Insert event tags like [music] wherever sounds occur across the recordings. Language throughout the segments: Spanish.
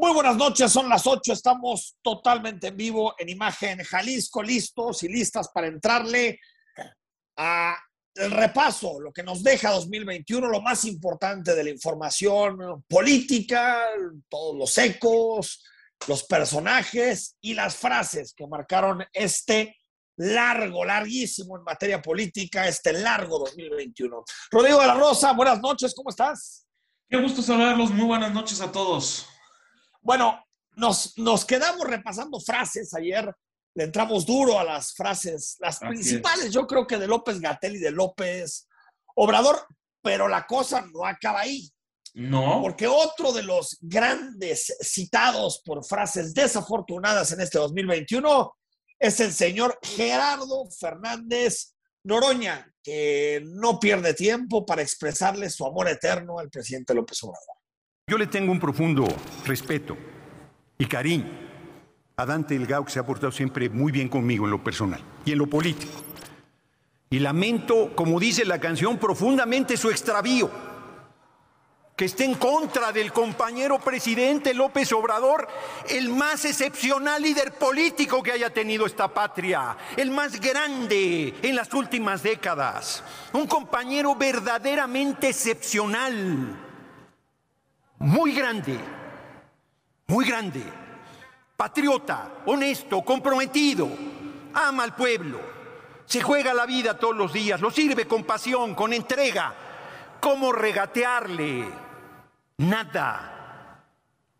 Muy buenas noches, son las 8, estamos totalmente en vivo en imagen Jalisco, listos y listas para entrarle a el repaso, lo que nos deja 2021, lo más importante de la información política, todos los ecos, los personajes y las frases que marcaron este largo, larguísimo en materia política, este largo 2021. Rodrigo de la Rosa, buenas noches, ¿cómo estás? Qué gusto saludarlos, muy buenas noches a todos. Bueno, nos, nos quedamos repasando frases ayer, le entramos duro a las frases, las Así principales, yo creo que de López Gatel y de López Obrador, pero la cosa no acaba ahí. No, Porque otro de los grandes citados por frases desafortunadas en este 2021 es el señor Gerardo Fernández Noroña, que no pierde tiempo para expresarle su amor eterno al presidente López Obrador. Yo le tengo un profundo respeto y cariño a Dante Delgado, que se ha portado siempre muy bien conmigo en lo personal y en lo político. Y lamento, como dice la canción, profundamente su extravío, que esté en contra del compañero presidente López Obrador, el más excepcional líder político que haya tenido esta patria, el más grande en las últimas décadas, un compañero verdaderamente excepcional muy grande, muy grande, patriota, honesto, comprometido, ama al pueblo, se juega la vida todos los días, lo sirve con pasión, con entrega. ¿Cómo regatearle? Nada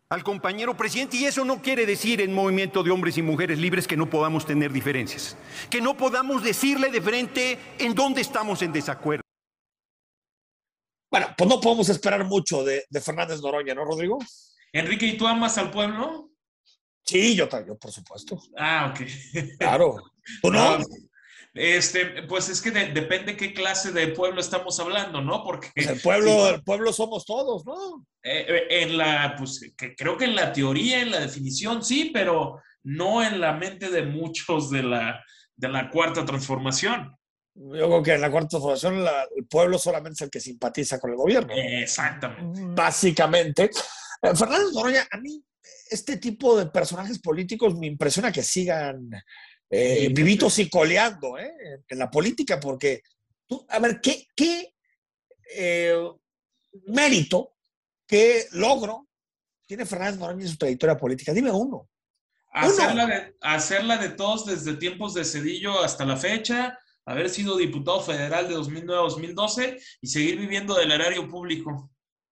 al compañero presidente y eso no quiere decir en movimiento de hombres y mujeres libres que no podamos tener diferencias, que no podamos decirle de frente en dónde estamos en desacuerdo. Bueno, pues no podemos esperar mucho de, de Fernández Noroña, ¿no, Rodrigo? Enrique, ¿y tú amas al pueblo? Sí, yo también, por supuesto. Ah, ok. Claro. ¿Tú no? No, Este, pues es que de- depende qué clase de pueblo estamos hablando, ¿no? Porque Pues el pueblo, el pueblo somos todos, ¿no? eh, eh, en la, pues que creo que en la teoría, en la definición, sí, pero no en la mente de muchos de la, de la cuarta transformación. Yo creo que en la cuarta transformación la- el pueblo solamente es el que simpatiza con el gobierno. Exactamente. Básicamente. Eh, Fernández Noroña, a mí este tipo de personajes políticos me impresiona que sigan eh, Sí. vivitos y coleando ¿eh? en, en la política, porque tú, a ver, ¿qué, qué eh, mérito, qué logro tiene Fernández Noroña en su trayectoria política? Dime uno. Hacerla de, hacerla de todos desde tiempos de Cedillo hasta la fecha, haber sido diputado federal de 2009 a 2012 y seguir viviendo del erario público.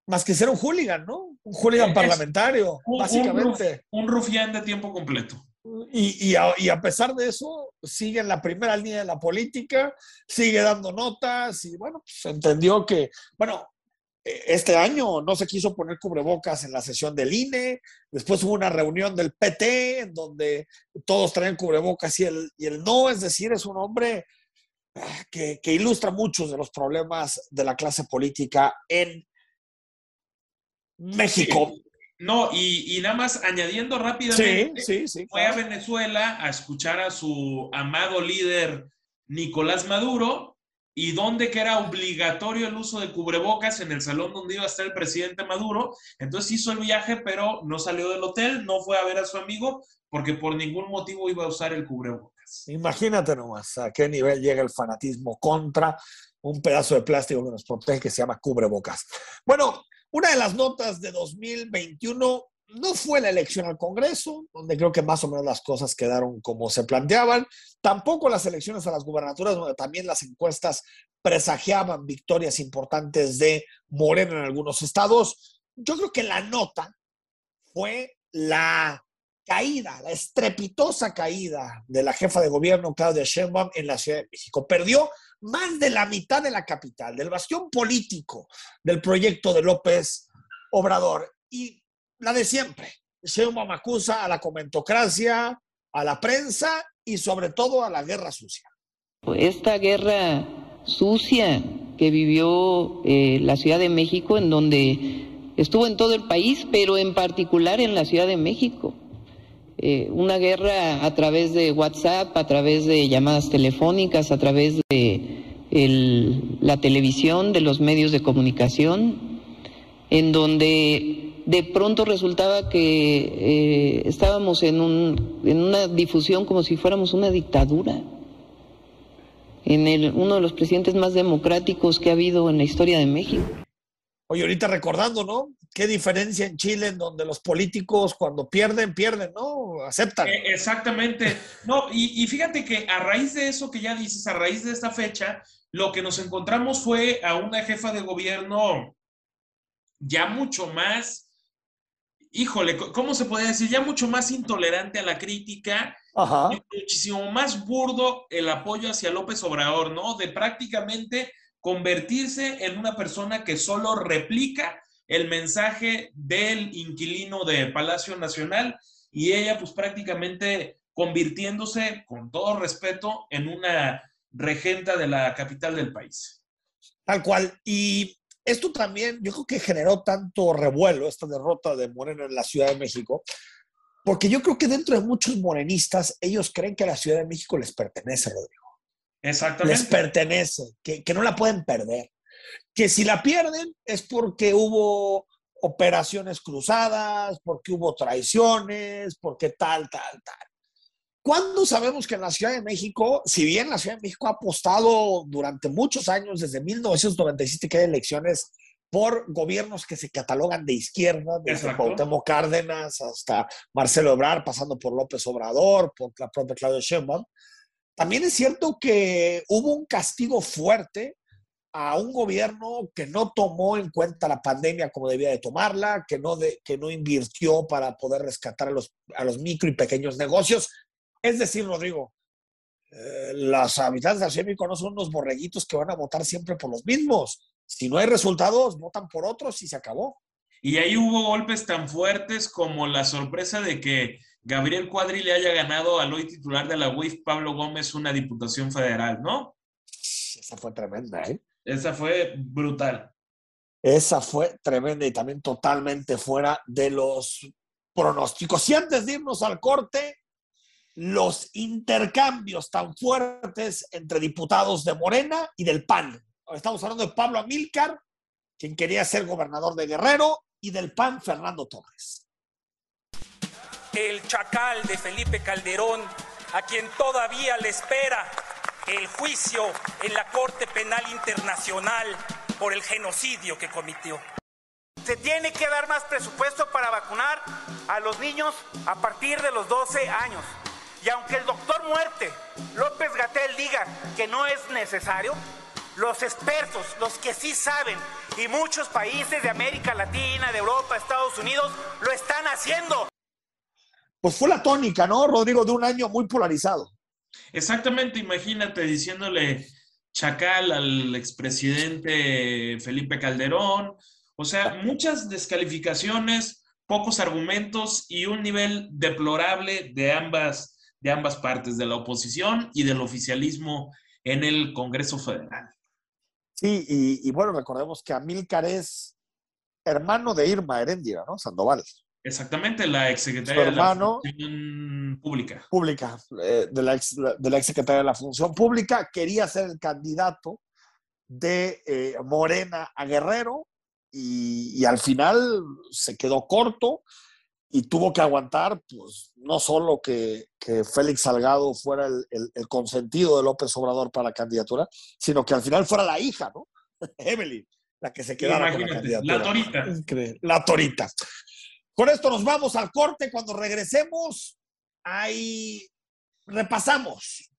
Más que ser un hooligan, ¿no? Un hooligan Es- parlamentario, Un- básicamente. Un, rufián de tiempo completo. Y, y a, y a pesar de eso, sigue en la primera línea de la política, sigue dando notas y bueno, pues entendió que, bueno, eh, este año no se quiso poner cubrebocas en la sesión del INE, después hubo una reunión del PT en donde todos traen cubrebocas y él, y él no, es decir, es un hombre que, que ilustra muchos de los problemas de la clase política en México. No, y, y nada más añadiendo rápidamente, sí, sí. fue a. Venezuela a escuchar a su amado líder Nicolás Maduro y donde que era obligatorio el uso de cubrebocas en el salón donde iba a estar el presidente Maduro. Entonces hizo el viaje, pero no salió del hotel, no fue a ver a su amigo porque por ningún motivo iba a usar el cubrebocas. Imagínate nomás a qué nivel llega el fanatismo contra un pedazo de plástico que nos protege que se llama cubrebocas. Bueno, una de las notas de 2021 no fue la elección al Congreso, donde creo que más o menos las cosas quedaron como se planteaban, tampoco las elecciones a las gubernaturas, donde también las encuestas presagiaban victorias importantes de Moreno en algunos estados. Yo creo que la nota fue la caída, la estrepitosa caída de la jefa de gobierno Claudia Sheinbaum en la Ciudad de México. Perdió más de la mitad de la capital, del bastión político del proyecto de López Obrador. Y la de siempre, Sheinbaum acusa a la comentocracia, a la prensa y sobre todo a la guerra sucia. Esta guerra sucia que vivió eh, la Ciudad de México, en donde estuvo en todo el país, pero en particular en la Ciudad de México. Eh, una guerra a través de WhatsApp, a través de llamadas telefónicas, a través de la televisión, de los medios de comunicación, en donde de pronto resultaba que eh, estábamos en, un, en una difusión como si fuéramos una dictadura, en el, uno de los presidentes más democráticos que ha habido en la historia de México. Oye, ahorita recordando, ¿no? Qué diferencia en Chile en donde los políticos cuando pierden, pierden, ¿no? Aceptan. Eh, exactamente. No, y, y, fíjate que a raíz de eso que ya dices, a raíz de esta fecha, lo que nos encontramos fue a una jefa de gobierno ya mucho más híjole, ¿cómo se puede decir? Ya mucho más intolerante a la crítica, Ajá. muchísimo más burdo el apoyo hacia López Obrador, ¿no? De prácticamente convertirse en una persona que solo replica el mensaje del inquilino de Palacio Nacional y ella pues prácticamente convirtiéndose, con todo respeto, en una regenta de la capital del país. Tal cual. Y esto también, yo creo que generó tanto revuelo, esta derrota de Moreno en la Ciudad de México, porque yo creo que dentro de muchos morenistas, ellos creen que la Ciudad de México les pertenece, Rodrigo. Exactamente. Les pertenece, que, que no la pueden perder. Que si la pierden es porque hubo operaciones cruzadas, porque hubo traiciones, porque tal, tal, tal. ¿Cuándo sabemos que en la Ciudad de México, si bien la Ciudad de México ha apostado durante muchos años, desde 1997 que hay elecciones, por gobiernos que se catalogan de izquierda, desde Cuauhtémoc Cárdenas hasta Marcelo Ebrard, pasando por López Obrador, por la propia Claudia Sheinbaum, también es cierto que hubo un castigo fuerte a un gobierno que no tomó en cuenta la pandemia como debía de tomarla, que no, de, que no invirtió para poder rescatar a los, a los micro y pequeños negocios, es decir, Rodrigo, eh, los habitantes de Arsémico no son unos borreguitos que van a votar siempre por los mismos. Si no hay resultados, votan por otros y se acabó. Y ahí hubo golpes tan fuertes como la sorpresa de que Gabriel Cuadri le haya ganado al hoy titular de la UIF, Pablo Gómez, una diputación federal, ¿no? Esa fue tremenda, ¿eh? Esa fue brutal. Esa fue tremenda y también totalmente fuera de los pronósticos. Y antes de irnos al corte, los intercambios tan fuertes entre diputados de Morena y del PAN. Estamos hablando de Pablo Amílcar, quien quería ser gobernador de Guerrero, y del PAN, Fernando Torres. El chacal de Felipe Calderón, a quien todavía le espera el juicio en la Corte Penal Internacional por el genocidio que cometió. Se tiene que dar más presupuesto para vacunar a los niños a partir de los 12 años. Y aunque el doctor Muerte, López Gatel, diga que no es necesario, los expertos, los que sí saben, y muchos países de América Latina, de Europa, Estados Unidos, lo están haciendo. Pues fue la tónica, ¿no, Rodrigo? De un año muy polarizado. Exactamente, imagínate diciéndole chacal al expresidente Felipe Calderón. O sea, muchas descalificaciones, pocos argumentos y un nivel deplorable de ambas de ambas partes, de la oposición y del oficialismo en el Congreso Federal. Sí, y, bueno, recordemos que Amílcar es hermano de Irma Heréndira, ¿no? Sandoval. Exactamente, la exsecretaria de la Función Pública. Pública, eh, de, la ex, de la exsecretaria de la Función Pública, quería ser el candidato de eh, Morena a Guerrero y, y, al final se quedó corto y tuvo que aguantar, pues, no solo que, que Félix Salgado fuera el, el, consentido de López Obrador para la candidatura, sino que al final fuera la hija, ¿no? [laughs] Evelyn, la que se quedara con la candidatura. La torita. Increíble. La torita. Con esto nos vamos al corte. Cuando regresemos, ahí repasamos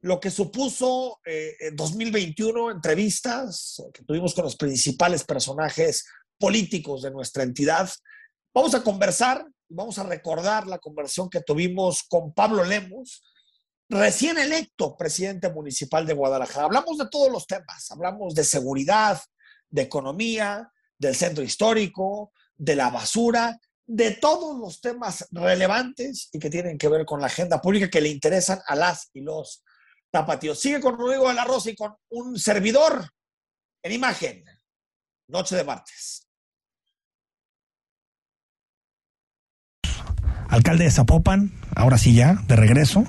lo que supuso eh, en 2021 entrevistas que tuvimos con los principales personajes políticos de nuestra entidad Vamos a conversar, vamos a recordar la conversación que tuvimos con Pablo Lemos, recién electo presidente municipal de Guadalajara. Hablamos de todos los temas, hablamos de seguridad, de economía, del centro histórico, de la basura, de todos los temas relevantes y que tienen que ver con la agenda pública que le interesan a las y los tapatíos. Sigue con Rodrigo de la Rosa y con un servidor en imagen. Noche de martes. alcalde de Zapopan, ahora sí ya, de regreso.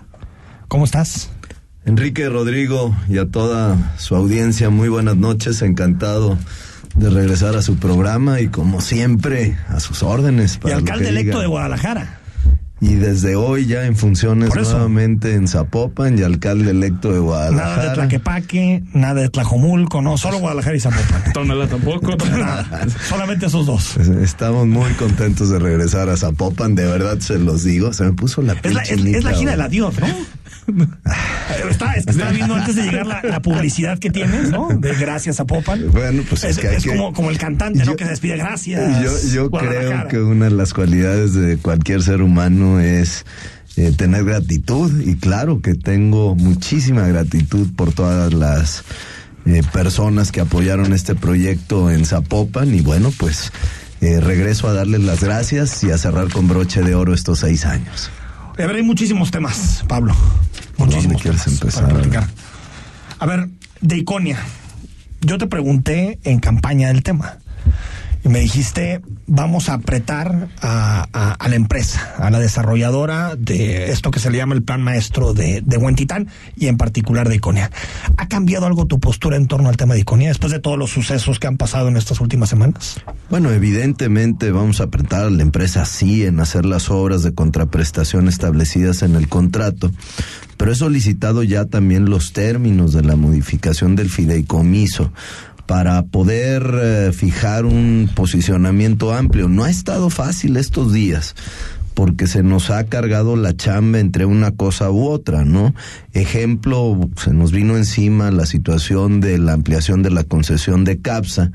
¿Cómo estás? Enrique Rodrigo y a toda su audiencia, muy buenas noches, encantado de regresar a su programa y como siempre, a sus órdenes. Y para lo alcalde electo diga. de Guadalajara. Y desde hoy ya en funciones nuevamente en Zapopan y alcalde electo de Nada de Guadalajara. Tlaquepaque, nada de Tlajomulco, no, solo Guadalajara y Zapopan. [laughs] Tonalá tampoco. Nada, solamente esos dos. Estamos muy contentos de regresar a Zapopan, de verdad se los digo. Se me puso la Es la, es, es la gira del adiós, ¿no? [laughs] Está, es que estaba viendo antes de llegar la, la publicidad que tienes, ¿no? De gracias Zapopan. Bueno, pues es, Es, que hay es que... como, como el cantante, ¿no? Que se despide gracias. Yo, yo creo que una de las cualidades de cualquier ser humano es eh, tener gratitud y claro que tengo muchísima gratitud por todas las eh, personas que apoyaron este proyecto en Zapopan y bueno, pues eh, regreso a darles las gracias y a cerrar con broche de oro estos seis años. A ver, hay muchísimos temas, Pablo. ¿Por dónde Muchísimos quieres temas empezar? para platicar. A ver, de Iconia. Yo te pregunté en campaña del tema. Y me dijiste, vamos a apretar a, la empresa, a la desarrolladora de esto que se le llama el plan maestro de, de Huentitán y en particular de Iconia. ¿Ha cambiado algo tu postura en torno al tema de Iconia después de todos los sucesos que han pasado en estas últimas semanas? Bueno, evidentemente vamos a apretar a la empresa sí en hacer las obras de contraprestación establecidas en el contrato, pero he solicitado ya también los términos de la modificación del fideicomiso para poder eh, fijar un posicionamiento amplio. No ha estado fácil estos días porque se nos ha cargado la chamba entre una cosa u otra, ¿no? Ejemplo, se nos vino encima la situación de la ampliación de la concesión de CAPSA,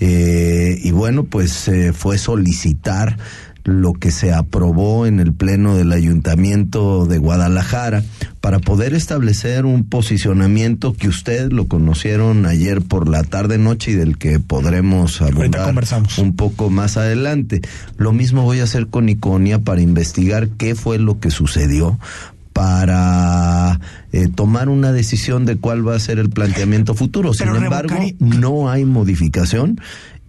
eh, y bueno, pues eh, fue solicitar lo que se aprobó en el Pleno del Ayuntamiento de Guadalajara para poder establecer un posicionamiento que ustedes lo conocieron ayer por la tarde noche y del que podremos conversamos. un poco más adelante. Lo mismo voy a hacer con Iconia para investigar qué fue lo que sucedió para eh, tomar una decisión de cuál va a ser el planteamiento futuro. Sin Pero embargo, no hay modificación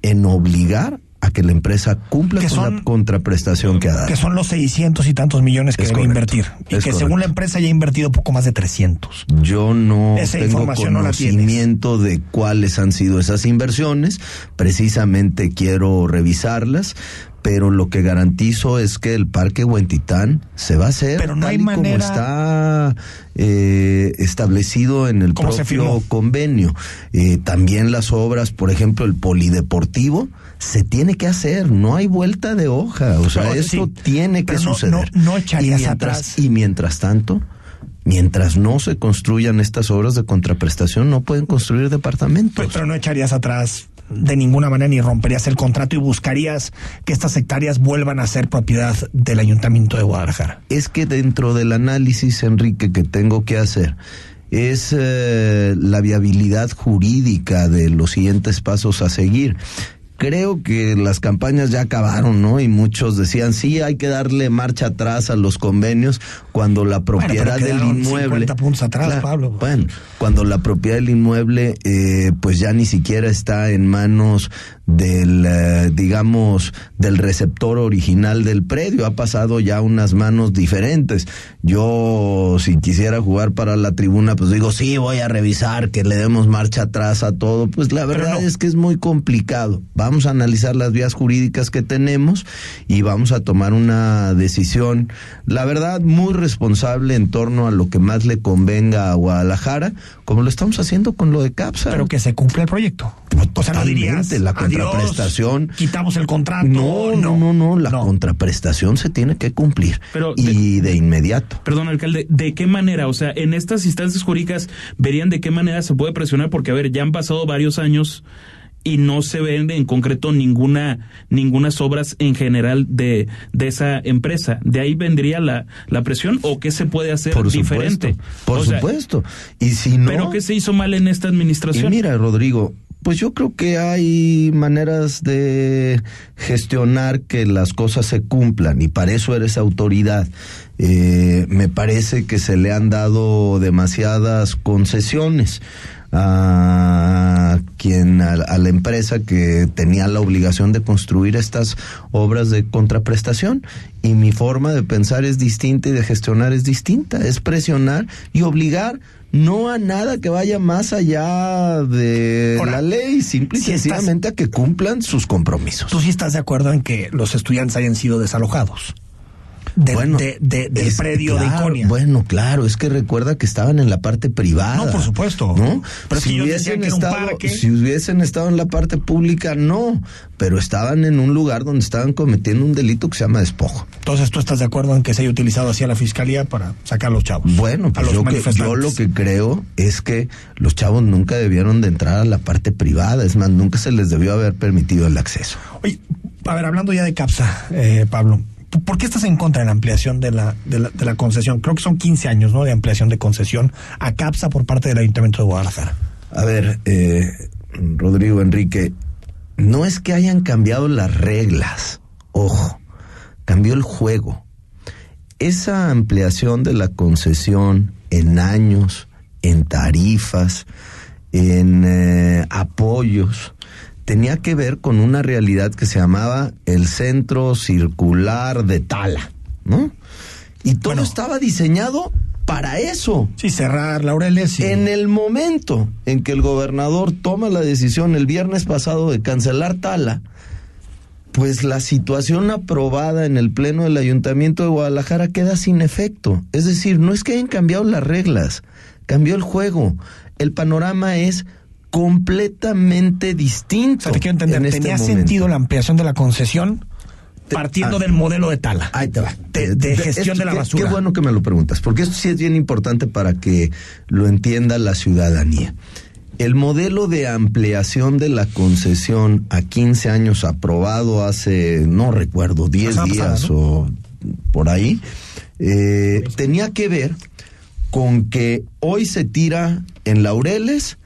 en obligar a que la empresa cumpla con son- la contraprestación que ha dado. Que son los 600 y tantos millones que Es debe correcto, invertir. Y es que correcto. según la empresa ya ha invertido poco más de 300. Yo no Esa tengo no conocimiento de cuáles han sido esas inversiones. Precisamente quiero revisarlas. Pero lo que garantizo es que el Parque Huentitán se va a hacer Pero no tal hay y como manera- está eh, establecido en el ¿Cómo se propio convenio. Eh, también las obras, por ejemplo, el polideportivo, se tiene que hacer, no hay vuelta de hoja. O sea, Pero, esto sí, tiene que no- suceder. no- no echarías y mientras, atrás. Y mientras tanto, mientras no se construyan estas obras de contraprestación, no pueden construir departamentos. Pero, pero no echarías atrás de ninguna manera ni romperías el contrato y buscarías que estas hectáreas vuelvan a ser propiedad del Ayuntamiento de Guadalajara. es que dentro del análisis, Enrique, que tengo que hacer, es eh, la viabilidad jurídica de los siguientes pasos a seguir. Creo que las campañas ya acabaron, ¿no? Y muchos decían, sí, hay que darle marcha atrás a los convenios cuando la propiedad del inmueble... 50 puntos atrás, Pablo. Bueno, cuando la propiedad del inmueble, eh, pues ya ni siquiera está en manos del, eh, digamos, del receptor original del predio, ha pasado ya unas manos diferentes. Yo, si quisiera jugar para la tribuna, pues digo, sí, voy a revisar que le demos marcha atrás a todo. Pues la verdad no. es que es muy complicado. Vamos a analizar las vías jurídicas que tenemos y vamos a tomar una decisión, la verdad, muy responsable en torno a lo que más le convenga a Guadalajara, como lo estamos haciendo con lo de CAPSA. Pero que se cumpla el proyecto. O sea, no dirías. Totalmente, la "Adiós, contraprestación. quitamos el contrato. no, no, no, no, la contraprestación se tiene que cumplir Pero y de inmediato. Perdón, alcalde, ¿de qué manera? O sea, en estas instancias jurídicas verían de qué manera se puede presionar, porque a ver, ya han pasado varios años y no se ven en concreto ninguna ningunas obras en general de, de esa empresa. ¿De ahí vendría la, la presión o qué se puede hacer Por diferente? supuesto, por O sea, supuesto. Y si no, ¿Pero qué se hizo mal en esta administración? Y mira, Rodrigo, pues yo creo que hay maneras de gestionar que las cosas se cumplan y para eso eres autoridad. Eh, me parece que se le han dado demasiadas concesiones a quien a, a, la empresa que tenía la obligación de construir estas obras de contraprestación y mi forma de pensar es distinta y de gestionar es distinta, es presionar y obligar no a nada que vaya más allá de Ahora, la ley, simple y si sencillamente estás, a que cumplan sus compromisos. ¿Tú sí estás de acuerdo en que los estudiantes hayan sido desalojados? De, bueno, de, de, del es, predio claro, de Iconia. Bueno, claro, es que recuerda que estaban en la parte privada. No, por supuesto. ¿no? Pero si, si hubiesen estado, si hubiesen estado en la parte pública, no. Pero estaban en un lugar donde estaban cometiendo un delito que se llama despojo. Entonces, ¿tú estás de acuerdo en que se haya utilizado así a la fiscalía para sacar a los chavos? Bueno, pues yo, que, yo lo que creo es que los chavos nunca debieron de entrar a la parte privada. Es más, nunca se les debió haber permitido el acceso. Oye, a ver, hablando ya de CAPSA, eh, Pablo. ¿Por qué estás en contra de la ampliación de la, de la, concesión? Creo que son 15 años, ¿no? De ampliación de concesión a CAPSA por parte del Ayuntamiento de Guadalajara. A ver, eh, Rodrigo Enrique, no es que hayan cambiado las reglas, ojo, cambió el juego. Esa ampliación de la concesión en años, en tarifas, en eh, apoyos, tenía que ver con una realidad que se llamaba el centro circular de Tala, ¿no? Y todo bueno, estaba diseñado para eso. Sí, cerrar Laureles. Y... En el momento en que el gobernador toma la decisión el viernes pasado de cancelar Tala, pues la situación aprobada en el Pleno del Ayuntamiento de Guadalajara queda sin efecto. Es decir, no es que hayan cambiado las reglas, cambió el juego. El panorama es completamente distinto. O sea, te quiero entender, en este ¿tenía sentido la ampliación de la concesión? Partiendo ah, del modelo de Tala. Ahí te va. De, de gestión Esto, de la qué, basura. Qué bueno que me lo preguntas, porque esto sí es bien importante para que lo entienda la ciudadanía. El modelo de ampliación de la concesión a 15 años aprobado hace, no recuerdo, 10 Pasada, días pasada, ¿no? o por ahí, eh, tenía que ver con que hoy se tira en Laureles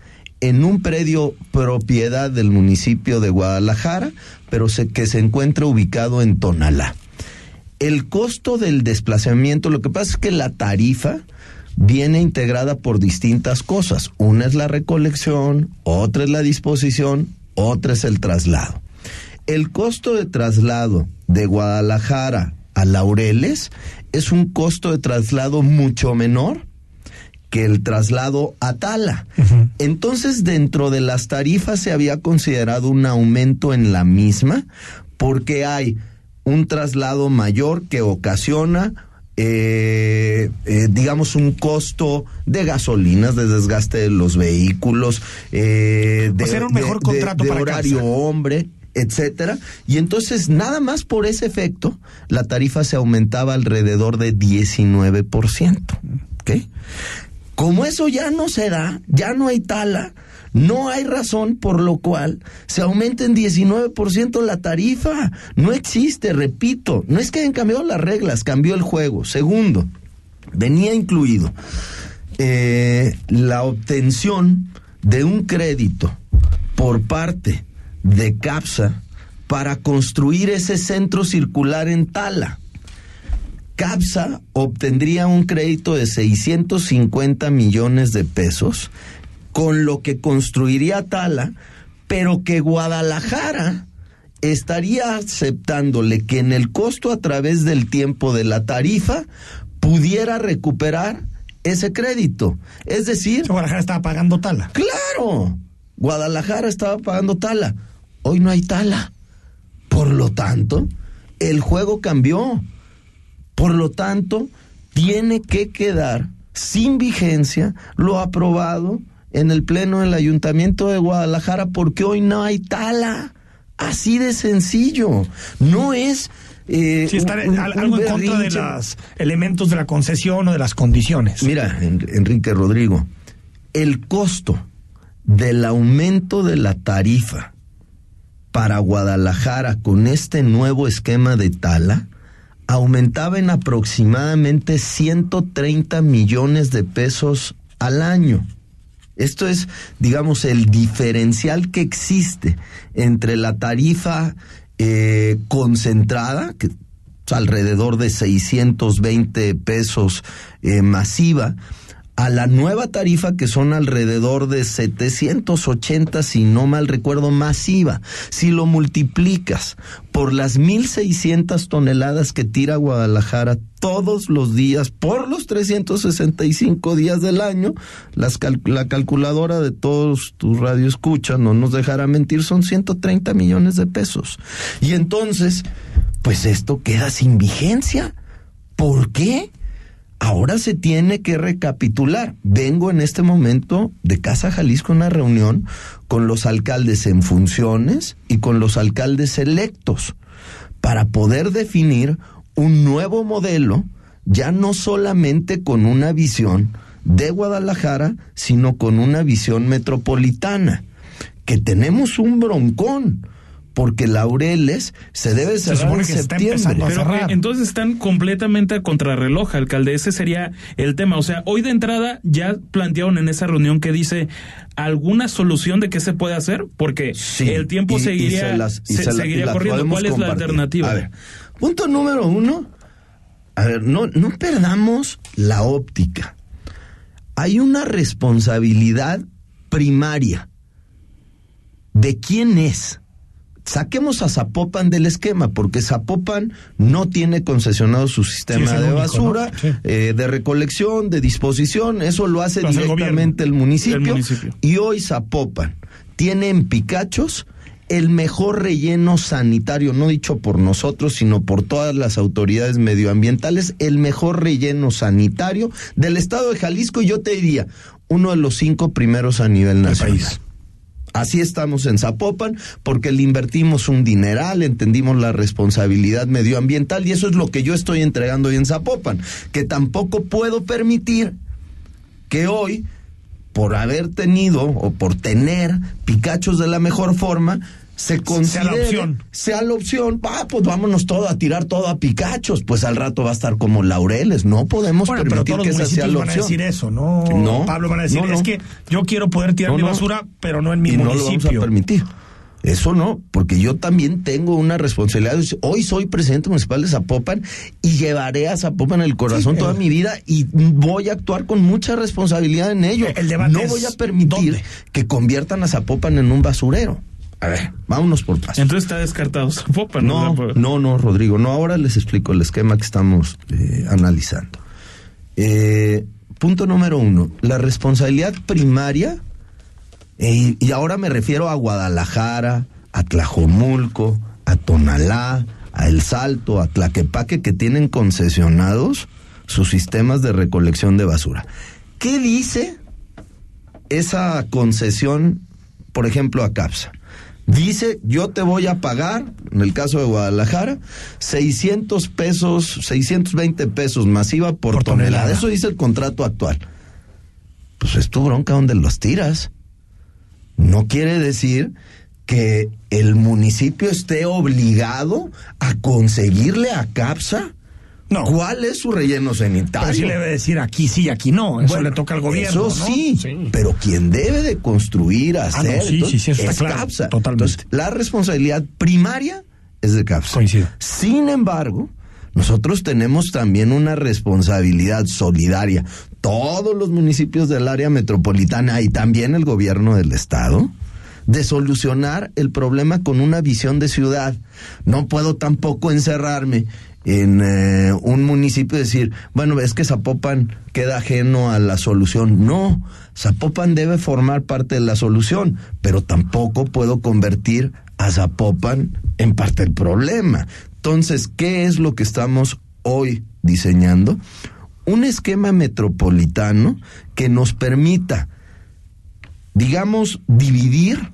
en un predio propiedad del municipio de Guadalajara, pero se, que se encuentra ubicado en Tonalá. El costo del desplazamiento, lo que pasa es que la tarifa viene integrada por distintas cosas. Una es la recolección, otra es la disposición, otra es el traslado. El costo de traslado de Guadalajara a Laureles es un costo de traslado mucho menor que el traslado a Tala. Uh -huh. Entonces, dentro de las tarifas se había considerado un aumento en la misma porque hay un traslado mayor que ocasiona eh, eh, digamos, un costo de gasolinas, de desgaste de los vehículos, eh, de, pues era un mejor de, contrato de, para horario casa. hombre, etcétera. Y entonces, nada más por ese efecto, la tarifa se aumentaba alrededor de 19%. ¿Ok? Como eso ya no se da, ya no hay tala, no hay razón por lo cual se aumente en 19% la tarifa. No existe, repito, no es que hayan cambiado las reglas, cambió el juego. Segundo, venía incluido eh, la obtención de un crédito por parte de CAPSA para construir ese centro circular en Tala. CAPSA obtendría un crédito de 650 millones de pesos, con lo que construiría Tala, pero que Guadalajara estaría aceptándole que en el costo a través del tiempo de la tarifa pudiera recuperar ese crédito. Es decir... Guadalajara estaba pagando Tala. Claro, Guadalajara estaba pagando Tala. Hoy no hay Tala. Por lo tanto, el juego cambió. Por lo tanto, tiene que quedar sin vigencia lo aprobado en el Pleno del Ayuntamiento de Guadalajara porque hoy no hay tala. Así de sencillo. No es... Eh, sí, estar un, algo un en contra de los elementos de la concesión o de las condiciones. Mira, Enrique Rodrigo, el costo del aumento de la tarifa para Guadalajara con este nuevo esquema de tala aumentaba en aproximadamente 130 millones de pesos al año. Esto es, digamos, el diferencial que existe entre la tarifa eh, concentrada, que es alrededor de 620 pesos eh, masiva, a la nueva tarifa que son alrededor de 780, si no mal recuerdo, masiva. Si lo multiplicas por las 1.600 toneladas que tira Guadalajara todos los días, por los 365 días del año, las la calculadora de todos tus radioescuchas, no nos dejará mentir, son 130 millones de pesos. Y entonces, pues esto queda sin vigencia. ¿Por qué? Ahora se tiene que recapitular. Vengo en este momento de Casa Jalisco una reunión con los alcaldes en funciones y con los alcaldes electos para poder definir un nuevo modelo, ya no solamente con una visión de Guadalajara, sino con una visión metropolitana, que tenemos un broncón porque Laureles se debe cerrar en septiembre. Pero, eh, entonces están completamente a contrarreloj, alcalde. Ese sería el tema. O sea, hoy de entrada ya plantearon en esa reunión que dice alguna solución de qué se puede hacer, porque el tiempo seguiría, seguiría corriendo. ¿Cuál es la alternativa? A ver, punto número uno. A ver, no, no perdamos la óptica. Hay una responsabilidad primaria de quién es saquemos a Zapopan del esquema, porque Zapopan no tiene concesionado su sistema de basura, eh, de recolección, de disposición, eso lo hace directamente el, municipio, Y hoy Zapopan tiene en Picachos el mejor relleno sanitario, no dicho por nosotros, sino por todas las autoridades medioambientales, el mejor relleno sanitario del estado de Jalisco, y yo te diría, uno de los cinco primeros a nivel nacional. Así estamos en Zapopan porque le invertimos un dineral, entendimos la responsabilidad medioambiental y eso es lo que yo estoy entregando hoy en Zapopan, que tampoco puedo permitir que hoy, por haber tenido o por tener picachos de la mejor forma, se considere, sea la opción. Sea la opción, ah, pues vámonos todo a tirar todo a Picachos, pues al rato va a estar como Laureles, no podemos permitir que esa sea la opción. van a decir eso, ¿no? no Pablo van a decir, es que yo quiero poder tirar mi basura, pero no en mi municipio. No lo vamos a permitir. Eso no, porque yo también tengo una responsabilidad. Hoy soy presidente municipal de Zapopan y llevaré a Zapopan el corazón toda mi vida y voy a actuar con mucha responsabilidad en ello. no voy a permitir que conviertan a Zapopan en un basurero. A ver, vámonos por paso. Entonces está descartado ¿no? No, no, Rodrigo. No, ahora les explico el esquema que estamos eh, analizando. Eh, punto número uno. La responsabilidad primaria, eh, y ahora me refiero a Guadalajara, a Tlajomulco, a Tonalá, a El Salto, a Tlaquepaque, que tienen concesionados sus sistemas de recolección de basura. ¿Qué dice esa concesión, por ejemplo, a CAPSA? Dice yo te voy a pagar, en el caso de Guadalajara, 600 pesos, 620 pesos masiva por, tonelada. Eso dice el contrato actual. Pues es tu bronca donde los tiras. No quiere decir que el municipio esté obligado a conseguirle a CAPSA ¿Cuál es su relleno sanitario? Pero sí le debe decir aquí sí, aquí no. Eso le toca al gobierno. Eso sí, pero quien debe de construir, ah, hacer, es CAPSA. Totalmente. la responsabilidad primaria es de CAPSA. Coincido. Sin embargo, nosotros tenemos también una responsabilidad solidaria. Todos los municipios del área metropolitana y también el gobierno del estado de solucionar el problema con una visión de ciudad. No puedo tampoco encerrarme en eh, un municipio decir, bueno, es que Zapopan queda ajeno a la solución. No, Zapopan debe formar parte de la solución, pero tampoco puedo convertir a Zapopan en parte del problema. Entonces, ¿qué es lo que estamos hoy diseñando? Un esquema metropolitano que nos permita, digamos, dividir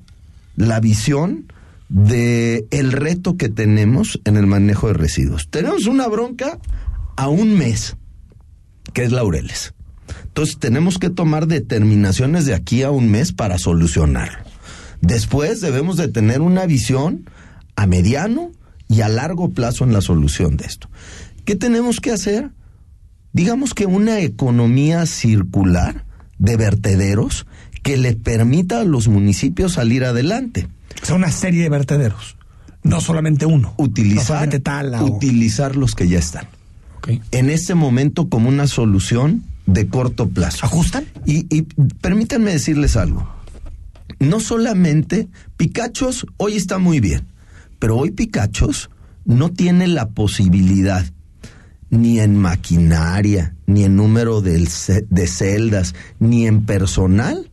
la visión de el reto que tenemos en el manejo de residuos. Tenemos una bronca a un mes, que es Laureles. Entonces tenemos que tomar determinaciones de aquí a un mes para solucionarlo. Después debemos de tener una visión a mediano y a largo plazo en la solución de esto. ¿Qué tenemos que hacer? Digamos que una economía circular de vertederos que le permita a los municipios salir adelante. O una serie de vertederos, no solamente uno. Utilizar, utilizar los que ya están. En este momento como una solución de corto plazo. ¿Ajustan? Y, y permítanme decirles algo. No solamente Picachos hoy está muy bien, pero hoy Picachos no tiene la posibilidad ni en maquinaria, ni en número de, de celdas, ni en personal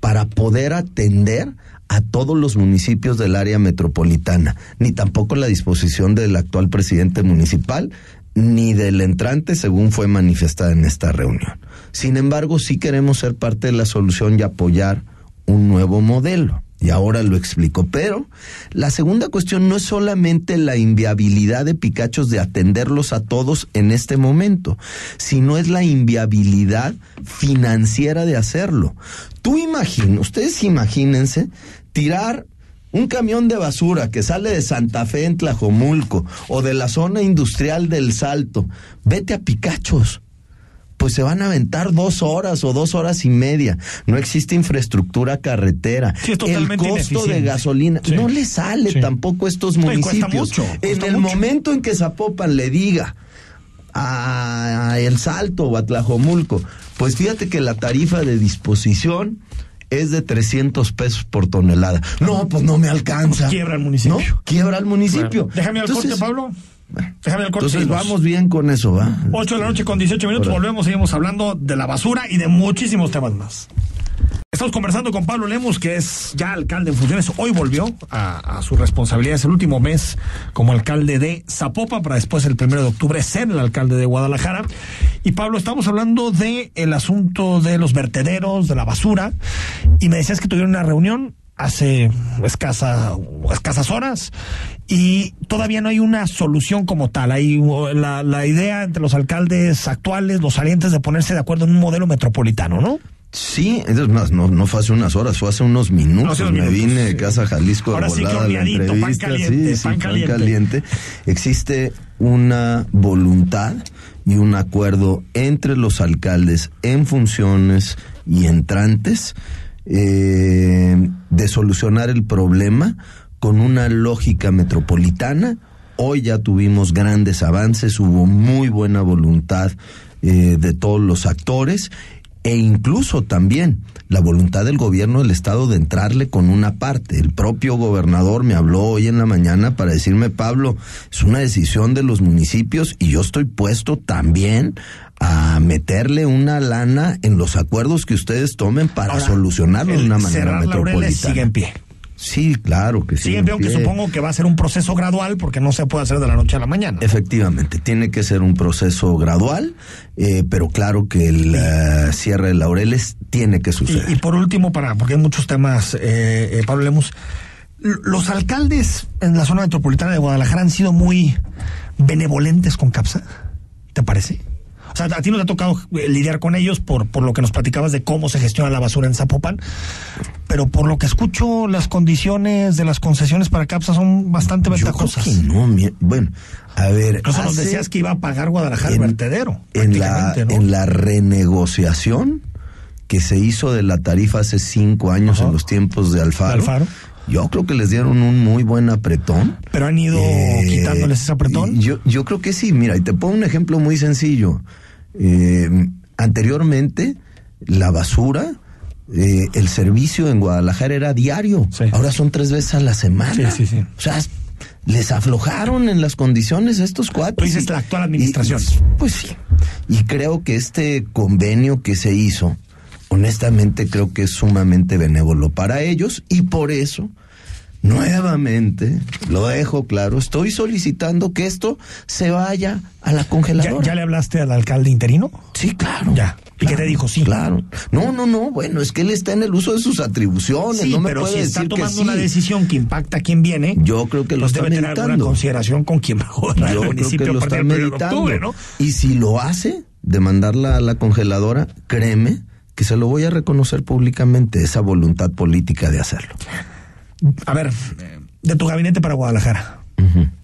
para poder atender a todos los municipios del área metropolitana, ni tampoco la disposición del actual presidente municipal, ni del entrante, según fue manifestada en esta reunión. Sin embargo, sí queremos ser parte de la solución y apoyar un nuevo modelo. Y ahora lo explico. Pero la segunda cuestión no es solamente la inviabilidad de Picachos de atenderlos a todos en este momento, sino es la inviabilidad financiera de hacerlo. Tú imagínate, ustedes imagínense tirar un camión de basura que sale de Santa Fe en Tlajomulco o de la zona industrial del Salto, vete a Picachos. Pues se van a aventar dos horas o dos horas y media. No existe infraestructura carretera. el costo de gasolina no le sale tampoco a estos municipios. en el momento en que Zapopan le diga a El Salto o a Tlajomulco, pues fíjate que la tarifa de disposición es de 300 pesos por tonelada. No, pues no me alcanza. quiebra el municipio. ¿No? Quiebra el municipio. Déjame al corte, Pablo. Déjame al corte. Entonces vamos bien con eso, ¿va? 8 de la noche con 18 minutos. Volvemos, seguimos hablando de la basura y de muchísimos temas más. Estamos conversando con Pablo Lemos, que es ya alcalde en funciones. Hoy volvió a, su responsabilidad. Es el último mes como alcalde de Zapopa, para después el primero de octubre ser el alcalde de Guadalajara. Y Pablo, estamos hablando de el asunto de los vertederos, de la basura. Y me decías que tuvieron una reunión hace escasa, escasas horas y todavía no hay una solución como tal. Hay la, la idea entre los alcaldes actuales, los salientes, de ponerse de acuerdo en un modelo metropolitano, ¿no? Sí, es más, no, no fue hace unas horas, fue hace unos minutos. me vine de casa Jalisco Ahora sí la entrevista. sí, sí, caliente. Existe una voluntad y un acuerdo entre los alcaldes en funciones y entrantes eh, de solucionar el problema con una lógica metropolitana. Hoy ya tuvimos grandes avances, hubo muy buena voluntad eh, de todos los actores e incluso también la voluntad del gobierno del estado de entrarle con una parte. El propio gobernador me habló hoy en la mañana para decirme, Pablo, es una decisión de los municipios y yo estoy puesto también a meterle una lana en los acuerdos que ustedes tomen para solucionarlo de una manera metropolitana. sigue en pie. Sí, claro que sí. Sí, aunque supongo que va a ser un proceso gradual porque no se puede hacer de la noche a la mañana. Efectivamente, tiene que ser un proceso gradual, eh, pero claro que el eh, cierre de laureles tiene que suceder. Y, por último, para porque hay muchos temas, eh, Pablo Lemos, los alcaldes en la zona metropolitana de Guadalajara han sido muy benevolentes con CAPSA, ¿te parece? O sea, a ti no te ha tocado eh, lidiar con ellos por, por lo que nos platicabas de cómo se gestiona la basura en Zapopan, pero por lo que escucho, las condiciones de las concesiones para CAPSA son bastante ventajosas. no, bueno, a ver. Incluso nos decías que iba a pagar Guadalajara el vertedero. En la, en la renegociación que se hizo de la tarifa hace cinco años en los tiempos de Alfaro. Alfaro yo creo que les dieron un muy buen apretón. Pero han ido eh, quitándoles ese apretón. Yo, yo creo que sí. Mira, y te pongo un ejemplo muy sencillo. Eh, anteriormente, la basura, eh, el servicio en Guadalajara era diario. Ahora son tres veces a la semana. Sí, sí, sí. O sea, les aflojaron en las condiciones a estos cuatro. Dices la actual administración. pues sí. Y creo que este convenio que se hizo, honestamente creo que es sumamente benévolo para ellos y por eso nuevamente, lo dejo claro, estoy solicitando que esto se vaya a la congeladora. ¿Ya, le hablaste al alcalde interino? Sí, claro. Ya. ¿Y qué te dijo? Sí. Claro. No, no, no. Bueno, es que él está en el uso de sus atribuciones. Sí, no me pero si está tomando una decisión que impacta a quien viene. Yo creo que lo pues está debe meditando. tener consideración con quien va a Yo creo que lo está meditando. ¿no? Y si lo hace, de mandarla a la congeladora, créeme que se lo voy a reconocer públicamente, esa voluntad política de hacerlo. A ver, de tu gabinete para Guadalajara,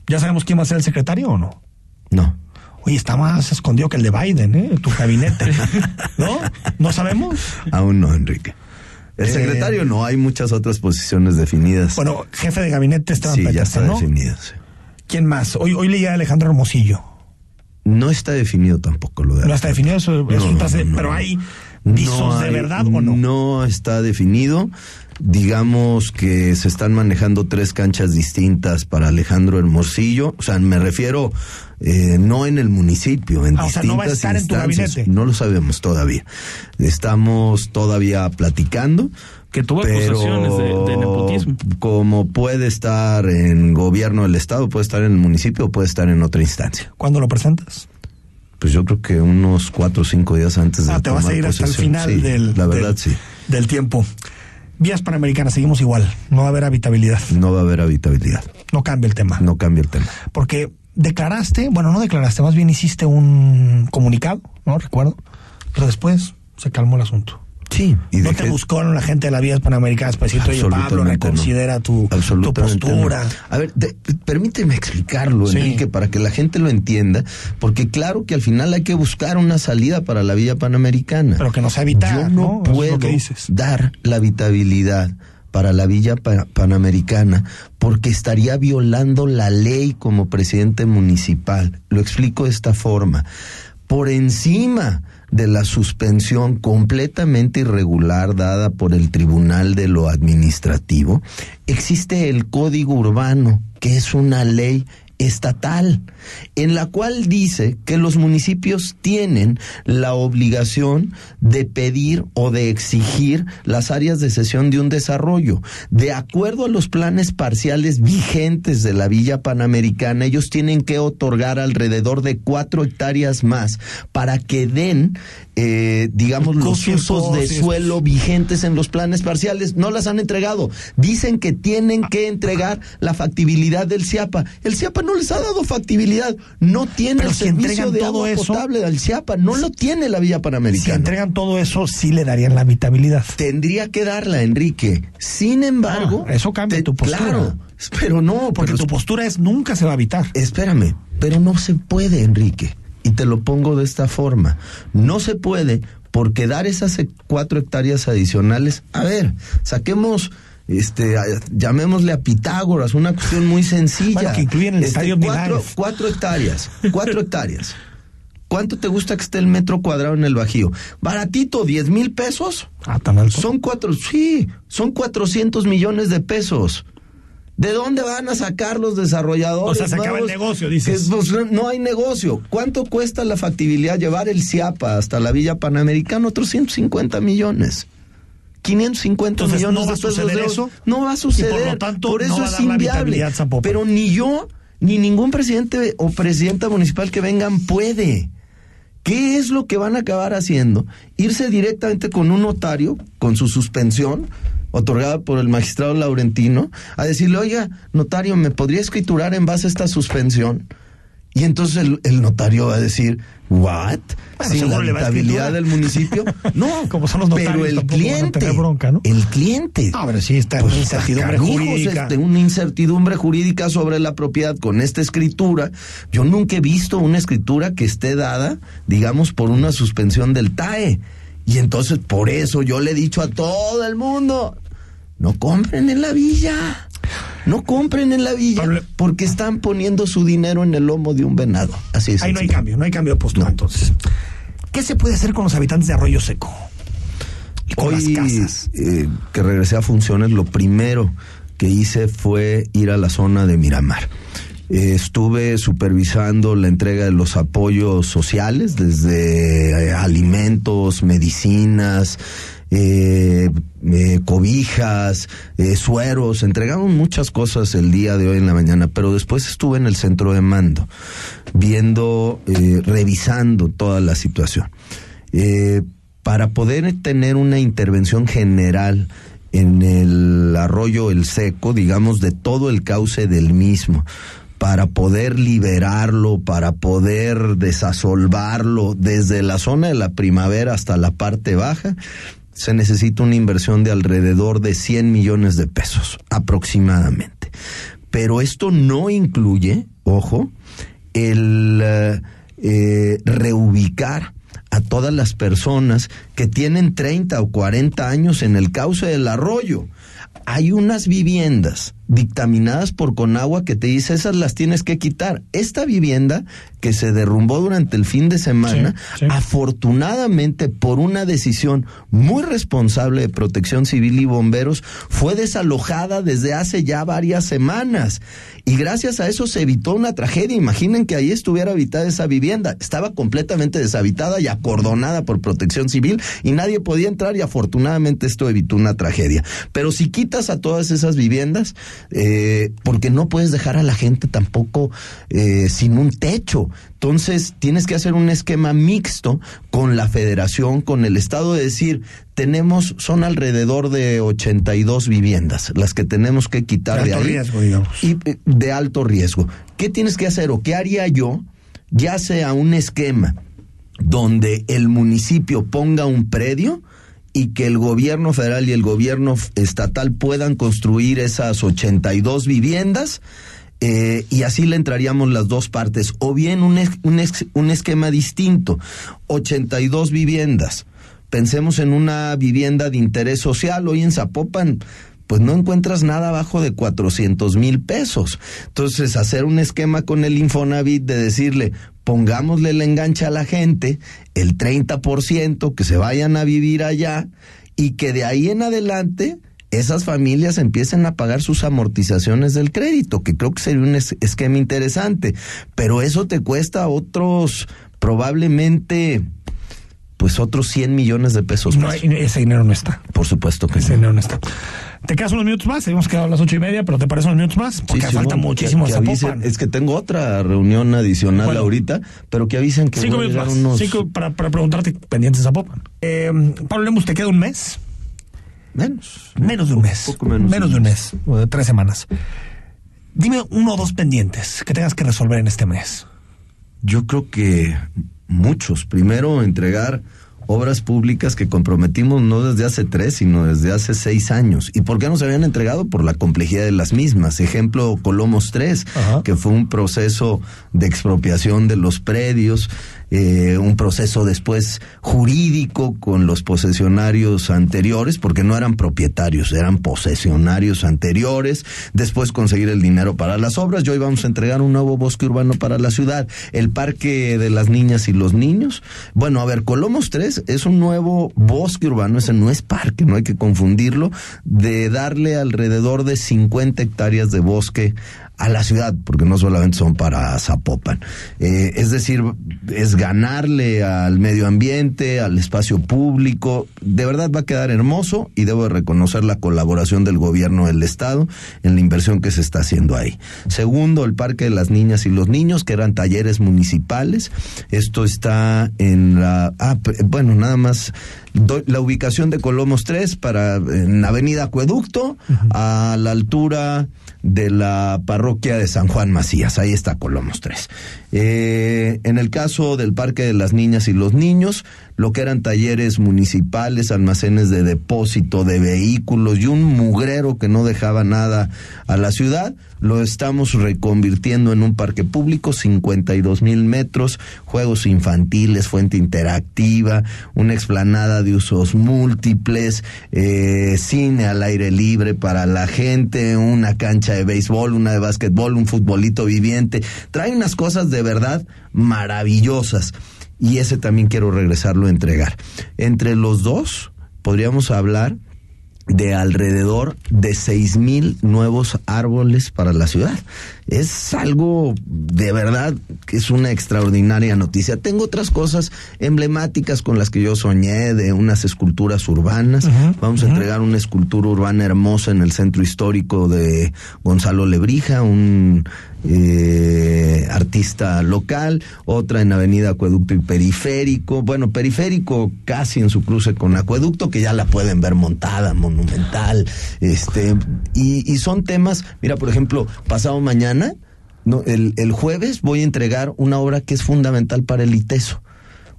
¿ya sabemos quién va a ser el secretario o no? No. Oye, está más escondido que el de Biden, ¿eh? Tu gabinete. [laughs] ¿No? ¿No sabemos? Aún no, Enrique. El eh, secretario no, hay muchas otras posiciones definidas. Bueno, jefe de gabinete está Sí, ya está definido. ¿Quién más? Hoy, hoy leía a Alejandro Hermosillo. No está definido tampoco lo de No está definido, eso es No, un no, pero hay visos de hay- verdad o no. No está definido. Digamos que se están manejando tres canchas distintas para Alejandro Hermosillo. O sea, me refiero eh, no en el municipio, en Ah, o sea, distintas no va a estar en tu instancias. gabinete. No lo sabemos todavía. Estamos todavía platicando. Que tuvo pero acusaciones de, de nepotismo. Como puede estar en gobierno del estado, puede estar en el municipio o puede estar en otra instancia. ¿Cuándo lo presentas? Pues yo creo que unos cuatro o cinco días antes de Ah, te vas a ir hasta el final Sí, del, La verdad, del- sí. del tiempo. Vías Panamericanas, seguimos igual. No va a haber habitabilidad. No va a haber habitabilidad. No cambia el tema. No cambia el tema. Porque declaraste, bueno, no declaraste, más bien hiciste un comunicado, ¿no? Recuerdo. Pero después se calmó el asunto. Sí. Y no dejé- te buscaron la gente de las vías panamericanas para decirte, oye, Pablo, Absolutamente no. reconsidera tu, tu postura. no. A ver, de- permíteme explicarlo, Sí. Enrique, para que la gente lo entienda, porque claro que al final hay que buscar una salida para la Villa Panamericana. Pero que no sea vital, Yo no, puedo dices. dar la habitabilidad para la Villa Pa- Panamericana porque estaría violando la ley como presidente municipal. Lo explico de esta forma. Por encima de la suspensión completamente irregular dada por el Tribunal de lo Administrativo, existe el Código Urbano, que es una ley estatal, en la cual dice que los municipios tienen la obligación de pedir o de exigir las áreas de sesión de un desarrollo. De acuerdo a los planes parciales vigentes de la Villa Panamericana, ellos tienen que otorgar alrededor de cuatro hectáreas más para que den, eh, digamos, los usos de suelo vigentes en los planes parciales. No las han entregado. Dicen que tienen que entregar la factibilidad del CIAPA. El CIAPA no les ha dado factibilidad. No tiene el si servicio de todo agua eso- potable del CIAPA. No lo tiene la Villa Si Panamericana. entregan todo eso, sí le darían la habitabilidad. Tendría que darla, Enrique. Sin embargo. Ah, eso cambia tu postura. Claro. Pero no, Porque pero tu postura es nunca se va a habitar. Espérame, pero no se puede, Enrique. Y te lo pongo de esta forma. No se puede porque dar esas e- cuatro hectáreas adicionales, a ver, saquemos, este, llamémosle a Pitágoras, una cuestión muy sencilla. Bueno, que incluyen el estadio cuatro, cuatro hectáreas, cuatro [laughs] hectáreas. ¿Cuánto te gusta que esté el metro cuadrado en el Bajío? Baratito, 10 mil pesos. Ah, tan alto. Son cuatro, sí, son 400 millones de pesos. ¿De dónde van a sacar los desarrolladores? O sea, se acaba el negocio, dices. Que, pues, no hay negocio. ¿Cuánto cuesta la factibilidad llevar el CIAPA hasta la Villa Panamericana? Otros 150 millones. 550 Entonces, millones ¿no va a de pesos suceder de eso? No va a Y por suceder. lo tanto, por no eso va a es inviable. Pero ni yo, ni ningún presidente o presidenta municipal que vengan puede. ¿Qué es lo que van a acabar haciendo? Irse directamente con un notario, con su suspensión, otorgada por el magistrado Laurentino, a decirle, oiga, notario, ¿me podría escriturar en base a esta suspensión? Y entonces el, el notario va a decir, ¿what? Bueno, Sin la escriturar. del municipio. [laughs] No, Como son los pero el cliente, tener bronca, ¿no? el cliente. Ah, pero sí está Pues, una incertidumbre canijos, jurídica. este, una incertidumbre jurídica sobre la propiedad con esta escritura. Yo nunca he visto una escritura que esté dada, digamos, por una suspensión del TAE. Y entonces, por eso yo le he dicho a todo el mundo, no compren en la villa. No compren en la villa Pablo- porque están poniendo su dinero en el lomo de un venado. Así es. Ahí no hay cambio, no hay cambio de postura No. entonces. ¿Qué se puede hacer con los habitantes de Arroyo Seco? Y con Hoy las casas. eh, que regresé a funciones, lo primero que hice fue ir a la zona de Miramar. Eh, estuve supervisando la entrega de los apoyos sociales, desde eh, alimentos, medicinas, eh, eh, cobijas, eh, sueros, entregamos muchas cosas el día de hoy en la mañana, pero después estuve en el centro de mando, viendo, eh, revisando toda la situación. Para poder tener una intervención general en el arroyo El Seco, digamos, de todo el cauce del mismo, para poder liberarlo, para poder desasolvarlo desde la zona de la primavera hasta la parte baja, se necesita una inversión de alrededor de 100 millones de pesos aproximadamente. Pero esto no incluye, ojo, el eh, eh, reubicar a todas las personas que tienen 30 o 40 años en el cauce del arroyo. Hay unas viviendas dictaminadas por Conagua que te dice esas las tienes que quitar. Esta vivienda que se derrumbó durante el fin de semana, Sí, sí. afortunadamente por una decisión muy responsable de Protección Civil y Bomberos, fue desalojada desde hace ya varias semanas. Y gracias a eso se evitó una tragedia. Imaginen que ahí estuviera habitada esa vivienda. Estaba completamente deshabitada y acordonada por Protección Civil y nadie podía entrar y afortunadamente esto evitó una tragedia. Pero si quitas a todas esas viviendas, eh, porque no puedes dejar a la gente tampoco eh, sin un techo. Entonces tienes que hacer un esquema mixto con la federación, con el Estado, de decir, tenemos, son alrededor de 82 viviendas las que tenemos que quitar De de, alto ahí. riesgo, digamos. Y eh, de alto riesgo. ¿Qué tienes que hacer o qué haría yo? Ya sea un esquema donde el municipio ponga un predio y que el gobierno federal y el gobierno estatal puedan construir esas 82 viviendas eh, y así le entraríamos las dos partes. O bien un, un, un esquema distinto, 82 viviendas. Pensemos en una vivienda de interés social. Hoy en Zapopan, pues no encuentras nada abajo de 400 mil pesos. Entonces, hacer un esquema con el Infonavit de decirle, pongámosle el enganche a la gente, el 30%, que se vayan a vivir allá y que de ahí en adelante esas familias empiecen a pagar sus amortizaciones del crédito, que creo que sería un es- esquema interesante, pero eso te cuesta otros probablemente pues otros 100 millones de pesos No más. ese dinero no está. Por supuesto que Ese dinero no está. Te quedas unos minutos más, habíamos quedado a las ocho y media, pero ¿te parece unos minutos más? Porque Sí, sí, falta bueno, muchísimo que- avisen. Es que tengo otra reunión adicional Bueno. ahorita, pero que avisen que Cinco voy a minutos más. unos Cinco para, para preguntarte pendientes a Zapopan. Eh, Pablo Lemus, ¿te queda un mes? menos. Menos de un mes. Poco menos. de un mes. o de tres semanas. Dime uno o dos pendientes que tengas que resolver en este mes. Yo creo que muchos. Primero, entregar obras públicas que comprometimos no desde hace tres, sino desde hace seis años. ¿Y por qué no se habían entregado? Por la complejidad de las mismas. Ejemplo, Colomos 3, Ajá. que fue un proceso de expropiación de los predios, eh, un proceso después jurídico con los posesionarios anteriores, porque no eran propietarios, eran posesionarios anteriores, después conseguir el dinero para las obras, y hoy vamos a entregar un nuevo bosque urbano para la ciudad, el parque de las niñas y los niños. Bueno, a ver, Colomos 3 es un nuevo bosque urbano, ese no es parque, no hay que confundirlo, de darle alrededor de 50 hectáreas de bosque a la ciudad, porque no solamente son para Zapopan. Eh, es decir, es ganarle al medio ambiente, al espacio público. De verdad va a quedar hermoso y debo de reconocer la colaboración del gobierno del Estado en la inversión que se está haciendo ahí. Segundo, el Parque de las Niñas y los Niños, que eran talleres municipales. Esto está en la... Ah, bueno, nada más doy la ubicación de Colomos 3 para en Avenida Acueducto a la altura de la parroquia de San Juan Macías. Ahí está Colomos 3. Eh, en el caso del Parque de las Niñas y los Niños, lo que eran talleres municipales, almacenes de depósito de vehículos y un mugrero que no dejaba nada a la ciudad, lo estamos reconvirtiendo en un parque público, 52 mil metros, juegos infantiles, fuente interactiva, una explanada de usos múltiples, eh, cine al aire libre para la gente, una cancha de béisbol, una de básquetbol, un futbolito viviente. Trae unas cosas de verdad maravillosas. Y ese también quiero regresarlo a entregar. Entre los dos, podríamos hablar de alrededor de seis mil nuevos árboles para la ciudad. Es algo de verdad que es una extraordinaria noticia. Tengo otras cosas emblemáticas con las que yo soñé de unas esculturas urbanas. Vamos a entregar una escultura urbana hermosa en el centro histórico de Gonzalo Lebrija, un eh, artista local, otra en Avenida Acueducto y Periférico, bueno, Periférico casi en su cruce con Acueducto, que ya la pueden ver montada, monumental, este, y, son temas, mira, por ejemplo, pasado mañana, no, el, el jueves voy a entregar una obra que es fundamental para el ITESO.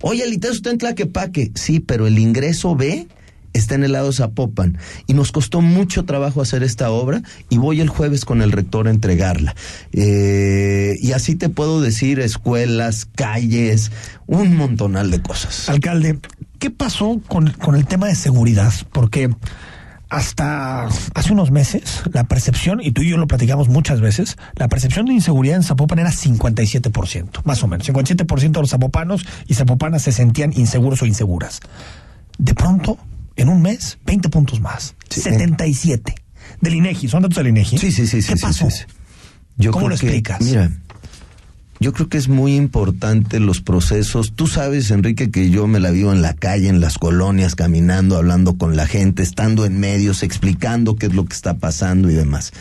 Oye, el ITESO está en Tlaquepaque, sí, pero el ingreso B está en el lado Zapopan y nos costó mucho trabajo hacer esta obra y voy el jueves con el rector a entregarla. Eh, y así te puedo decir escuelas, calles, un montonal de cosas. Alcalde, ¿qué pasó con, con el tema de seguridad? Porque hasta hace unos meses, la percepción, y tú y yo lo platicamos muchas veces, la percepción de inseguridad en Zapopan era 57%, más o menos. 57% de los zapopanos y zapopanas se sentían inseguros o inseguras. De pronto, en un mes, 20 puntos más. Sí. 77. Del INEGI, son datos del INEGI. Sí, sí, sí. ¿Qué sí, pasó? sí. Yo ¿Cómo lo que- explicas? mira, yo creo que es muy importante los procesos. Tú sabes, Enrique, que yo me la vivo en la calle, en las colonias, caminando, hablando con la gente, estando en medios, explicando qué es lo que está pasando y demás.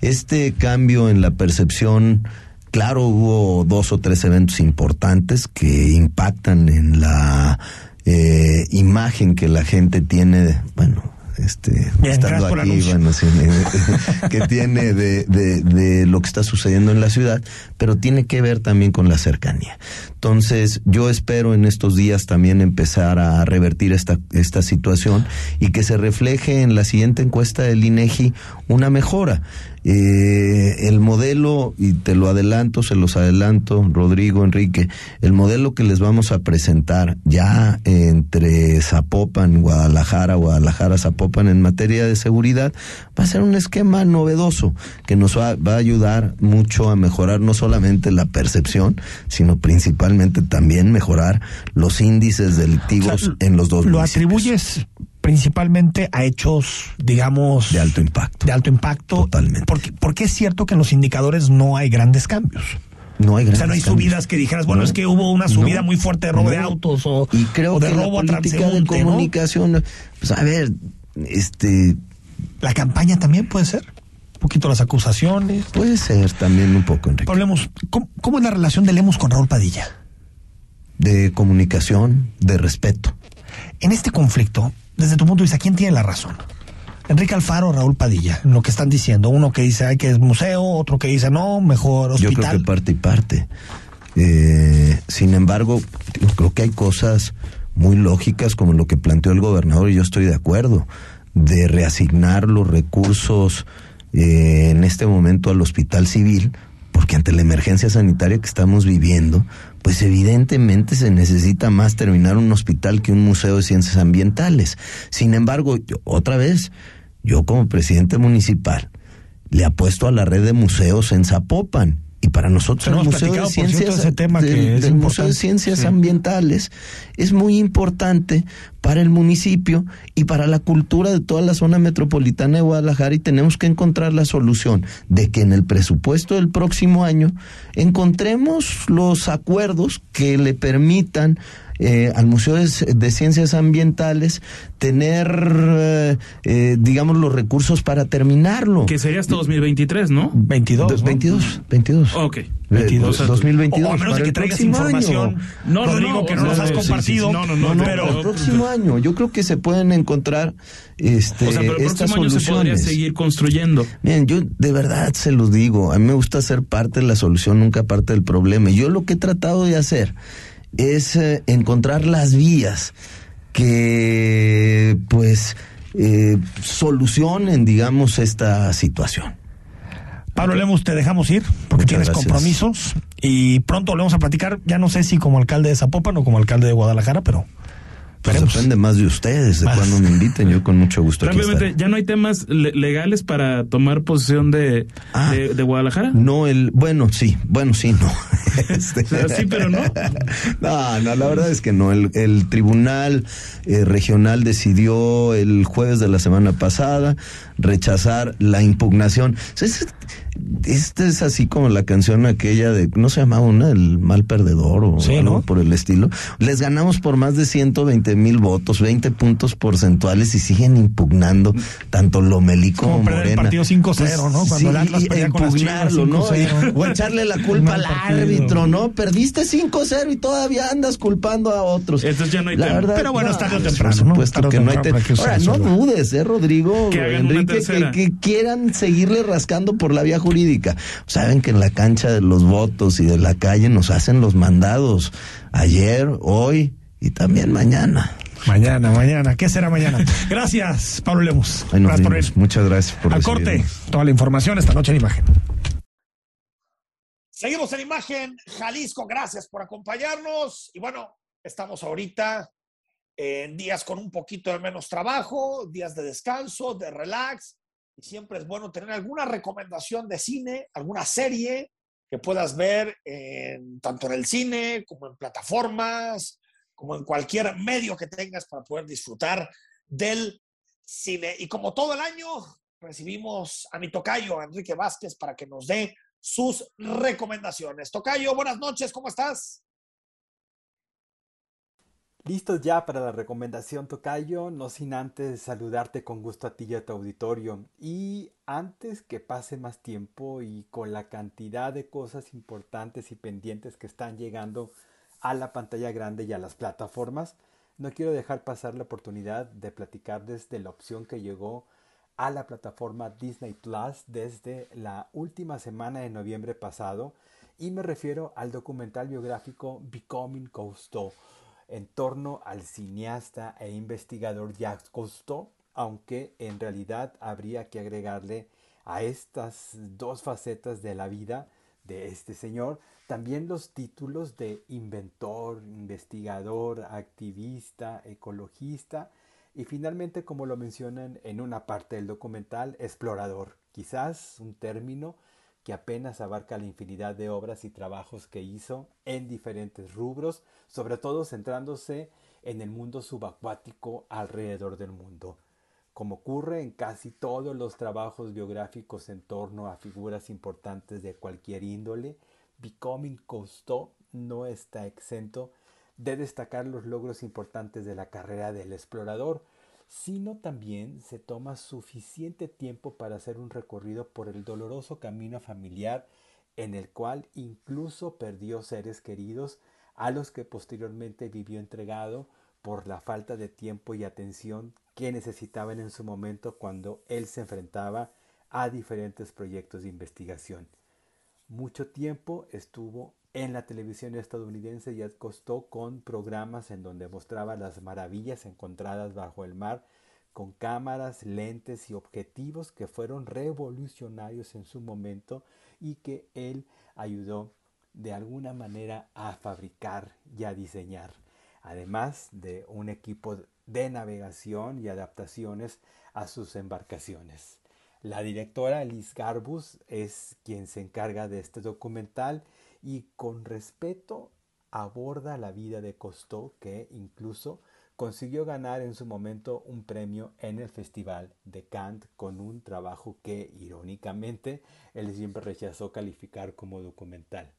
Este cambio en la percepción, claro, hubo dos o tres eventos importantes que impactan en la eh, imagen que la gente tiene, bueno, este, estando aquí, bueno, sí, eh, que tiene de, de, de lo que está sucediendo en la ciudad, pero tiene que ver también con la cercanía. Entonces, yo espero en estos días también empezar a revertir esta, esta situación y que se refleje en la siguiente encuesta del INEGI una mejora. Eh, el modelo, y te lo adelanto, se los adelanto, Rodrigo, Enrique, el modelo que les vamos a presentar ya entre Zapopan, Guadalajara, Guadalajara, Zapopan en materia de seguridad, va a ser un esquema novedoso que nos va, va a ayudar mucho a mejorar no solamente la percepción, sino principalmente también mejorar los índices delictivos O sea, en los dos Lo municipios. atribuyes principalmente a hechos, digamos... De alto impacto. De alto impacto. Totalmente. Porque, porque es cierto que en los indicadores no hay grandes cambios. No hay O sea, no hay grandes cambios. subidas que dijeras, bueno, No. es que hubo una subida No. muy fuerte de robo de autos o, y creo o de que robo la política de comunicación, pues a ver, este La campaña también puede ser. Un poquito las acusaciones. puede ser también un poco Enrique Hablemos, ¿cómo, cómo es la relación de Lemos con Raúl Padilla? de comunicación, de respeto. En este conflicto, desde tu punto de vista, ¿quién tiene la razón? Enrique Alfaro o Raúl Padilla, en lo que están diciendo. Uno que dice hay que es museo, otro que dice no, mejor Yo creo hospital. que parte y parte. Eh, sin embargo, yo creo que hay cosas muy lógicas como lo que planteó el gobernador y yo estoy de acuerdo de reasignar los recursos eh, en este momento al hospital civil porque ante la emergencia sanitaria que estamos viviendo, pues evidentemente se necesita más terminar un hospital que un museo de ciencias ambientales. Sin embargo, yo- otra vez, yo como presidente municipal le apuesto a la red de museos en Zapopan. Y para nosotros el Museo de cierto, Ciencias, ese tema del- que es del Museo de. Ciencias Sí. Ambientales es muy importante para el municipio y para la cultura de toda la zona metropolitana de Guadalajara y tenemos que encontrar la solución de que en el presupuesto del próximo año encontremos los acuerdos que le permitan eh, al Museo de, de Ciencias Ambientales tener, eh, eh, digamos, los recursos para terminarlo. Que sería hasta 2023, ¿no? 22. Dos- ¿no? 22, 22. Ok. Eh, 22. dos- 2022. O a menos para de que traigas información, año. No, no, Rodrigo, no, que no nos has sí, sí, sí. compartido. No, no, no, No, no, pero el próximo año. Yo creo que se pueden encontrar este, O sea, pero el estas próximo año se podría soluciones. seguir construyendo. Miren, yo de verdad se los digo, a mí me gusta ser parte de la solución, nunca parte del problema. Y Yo lo que he tratado de hacer es eh, encontrar las vías que, pues, eh, solucionen, digamos, esta situación. Pablo Lemos, te dejamos ir porque Muchas tienes gracias. compromisos y pronto volvemos a platicar. Ya no sé si como alcalde de Zapopan o como alcalde de Guadalajara, pero Pues depende más de ustedes, de cuando me inviten, yo con mucho gusto Rápidamente. ¿ya no hay temas le- legales para tomar posesión de, Ah. de, de Guadalajara? No, el, bueno, sí, bueno, sí, no. [laughs] Este- O sea, sí, pero no. [laughs] No, no, la verdad es que no. El, el tribunal eh, regional decidió el jueves de la semana pasada rechazar la impugnación. Es- Esta es así como la canción aquella de, ¿no se llamaba una? El mal perdedor o Sí, algo ¿no? por el estilo. Les ganamos por más de 120 mil votos, 20 puntos porcentuales y siguen impugnando tanto Lomelí como, Como perder el Morena. partido 5-0, ¿no? Cuando el Atlas y perdía con las Chivas impugnarlo, ¿no? 5-0. [laughs] O echarle la culpa al árbitro, ¿no? Perdiste 5-0 y todavía andas culpando a otros. Entonces ya no hay La tema. verdad, Pero bueno, es tarde o pues, temprano, Por ¿no? supuesto Tarde o que no hay tema. Ahora, no dudes, ¿eh, Rodrigo? Que Enrique, que, que quieran seguirle rascando por la vía jurídica. Saben que en la cancha de los votos y de la calle nos hacen los mandados. Ayer, hoy y también mañana. Mañana, mañana. ¿Qué será mañana? [laughs] Gracias, Pablo nos Gracias por venir. Muchas gracias por Al corte, toda la información esta noche en imagen. Seguimos en imagen, Jalisco, gracias por acompañarnos. Y bueno, estamos ahorita en días con un poquito de menos trabajo, días de descanso, de relax. Y siempre es bueno tener alguna recomendación de cine, alguna serie que puedas ver en, tanto en el cine como en plataformas, como en cualquier medio que tengas para poder disfrutar del cine. Y como todo el año, recibimos a mi tocayo, Enrique Vázquez, para que nos dé sus recomendaciones. Tocayo, buenas noches, ¿cómo estás? Listos ya para la recomendación, Tocayo, no sin antes saludarte con gusto a ti y a tu auditorio. Y antes que pase más tiempo y con la cantidad de cosas importantes y pendientes que están llegando a la pantalla grande y a las plataformas, no quiero dejar pasar la oportunidad de platicar desde la opción que llegó a la plataforma Disney Plus desde la última semana de noviembre pasado y me refiero al documental biográfico Becoming Cousteau en torno al cineasta e investigador Jacques Cousteau, aunque en realidad habría que agregarle a estas dos facetas de la vida de este señor también los títulos de inventor, investigador, activista, ecologista y finalmente, como lo mencionan en una parte del documental, explorador, quizás un término que apenas abarca la infinidad de obras y trabajos que hizo en diferentes rubros, sobre todo centrándose en el mundo subacuático alrededor del mundo. Como ocurre en casi todos los trabajos biográficos en torno a figuras importantes de cualquier índole, Becoming Cousteau no está exento de destacar los logros importantes de la carrera del explorador, sino también se toma suficiente tiempo para hacer un recorrido por el doloroso camino familiar en el cual incluso perdió seres queridos a los que posteriormente vivió entregado por la falta de tiempo y atención que necesitaban en su momento cuando él se enfrentaba a diferentes proyectos de investigación. Mucho tiempo estuvo en la televisión estadounidense y acostó con programas en donde mostraba las maravillas encontradas bajo el mar con cámaras, lentes y objetivos que fueron revolucionarios en su momento y que él ayudó de alguna manera a fabricar y a diseñar, además de un equipo de navegación y adaptaciones a sus embarcaciones. La directora Liz Garbus es quien se encarga de este documental y con respeto aborda la vida de Cousteau que incluso consiguió ganar en su momento un premio en el Festival de Cannes con un trabajo que irónicamente él siempre rechazó calificar como documental.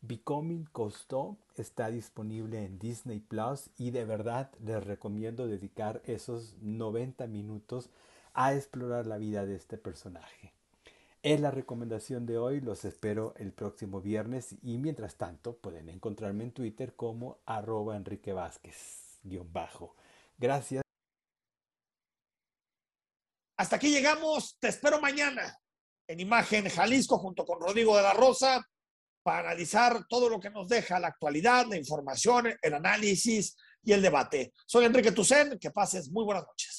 Becoming Cousteau está disponible en Disney Plus y de verdad les recomiendo dedicar esos 90 minutos a explorar la vida de este personaje. Es la recomendación de hoy, los espero el próximo viernes y mientras tanto pueden encontrarme en Twitter como arroba Enrique Vázquez, bajo. Gracias. Hasta aquí llegamos, te espero mañana en Imagen Jalisco junto con Rodrigo de la Rosa para analizar todo lo que nos deja la actualidad, la información, el análisis y el debate. Soy Enrique Tucen, que pases muy buenas noches.